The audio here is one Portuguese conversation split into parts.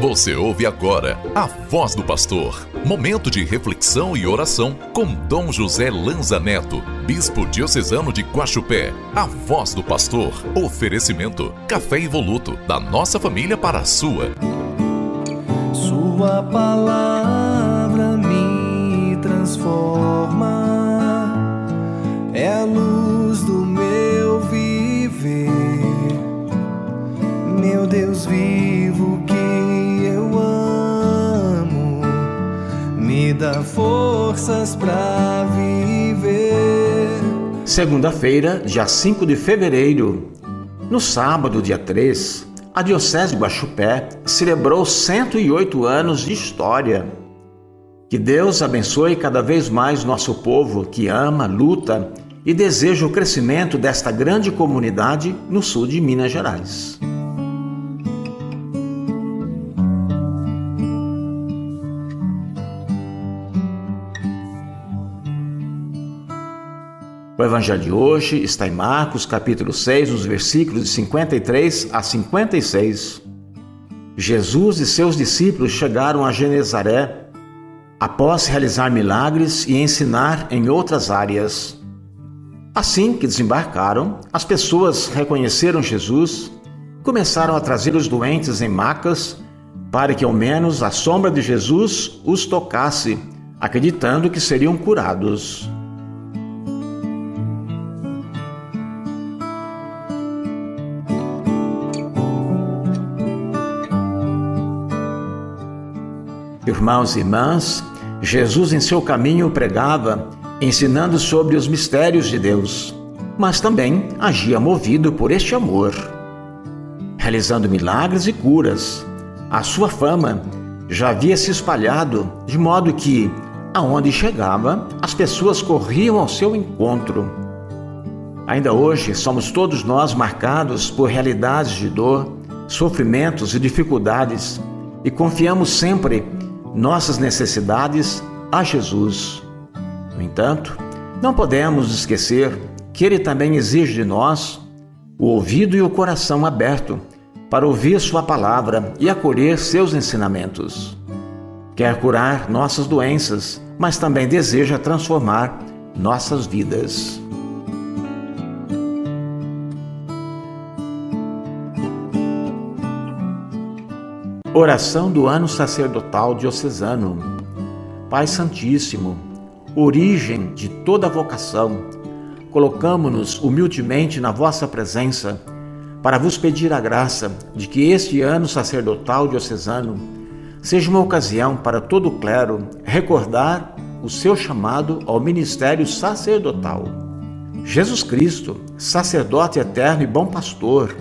Você ouve agora a voz do pastor. Momento de reflexão e oração com Dom José Lanza Neto, bispo diocesano de Guaxupé. A voz do pastor. Oferecimento: café evoluto da nossa família para a sua. Sua palavra me transforma. É a luz do meu viver. Meu Deus vivo que dá forças para viver. Segunda-feira, dia 5 de fevereiro. No sábado, dia 3, a Diocese de Guaxupé celebrou 108 anos de história. Que Deus abençoe cada vez mais nosso povo que ama, luta e deseja o crescimento desta grande comunidade no sul de Minas Gerais. O evangelho de hoje está em Marcos, capítulo 6, nos versículos de 53 a 56. Jesus e seus discípulos chegaram a Genezaré após realizar milagres e ensinar em outras áreas. Assim que desembarcaram, as pessoas reconheceram Jesus, começaram a trazer os doentes em macas para que ao menos a sombra de Jesus os tocasse, acreditando que seriam curados. Irmãos e irmãs, Jesus em seu caminho pregava, ensinando sobre os mistérios de Deus, mas também agia movido por este amor, realizando milagres e curas. A sua fama já havia se espalhado, de modo que, aonde chegava, as pessoas corriam ao seu encontro. Ainda hoje somos todos nós marcados por realidades de dor, sofrimentos e dificuldades e confiamos sempre nossas necessidades a Jesus. No entanto, não podemos esquecer que Ele também exige de nós o ouvido e o coração aberto para ouvir Sua palavra e acolher seus ensinamentos. Quer curar nossas doenças, mas também deseja transformar nossas vidas. Oração do Ano Sacerdotal Diocesano. Pai Santíssimo, origem de toda vocação, colocamo-nos humildemente na vossa presença para vos pedir a graça de que este ano sacerdotal diocesano seja uma ocasião para todo o clero recordar o seu chamado ao ministério sacerdotal. Jesus Cristo, sacerdote eterno e bom pastor,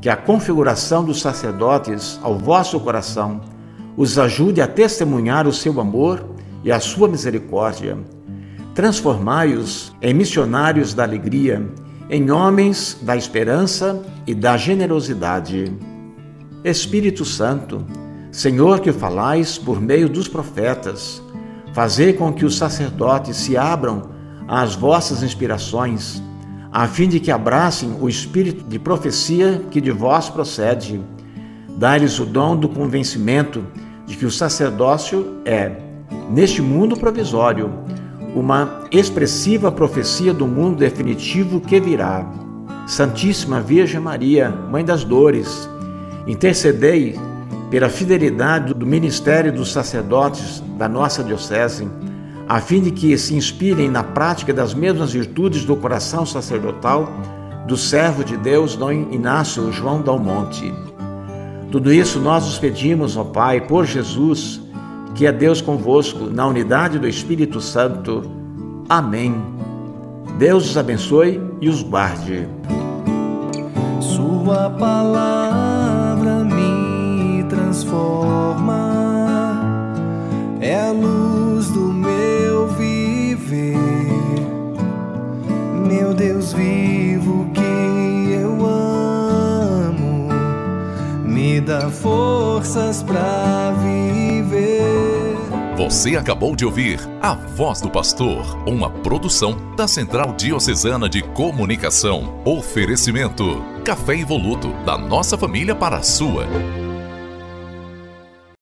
que a configuração dos sacerdotes ao vosso coração os ajude a testemunhar o seu amor e a sua misericórdia. Transformai-os em missionários da alegria, em homens da esperança e da generosidade. Espírito Santo, Senhor que falais por meio dos profetas, fazei com que os sacerdotes se abram às vossas inspirações a fim de que abracem o espírito de profecia que de vós procede. Dai-lhes o dom do convencimento de que o sacerdócio é, neste mundo provisório, uma expressiva profecia do mundo definitivo que virá. Santíssima Virgem Maria, Mãe das Dores, intercedei pela fidelidade do ministério dos sacerdotes da nossa Diocese a fim de que se inspirem na prática das mesmas virtudes do coração sacerdotal do servo de Deus, Dom Inácio João Dalmonte. Tudo isso nós os pedimos, ó Pai, por Jesus, que é Deus convosco, na unidade do Espírito Santo. Amém. Deus os abençoe e os guarde. Sua palavra me transforma, é a luz meu Deus vivo que eu amo, me dá forças para viver. Você acabou de ouvir A Voz do Pastor, uma produção da Central Diocesana de Comunicação. Oferecimento: Café Evoluto, da nossa família para a sua.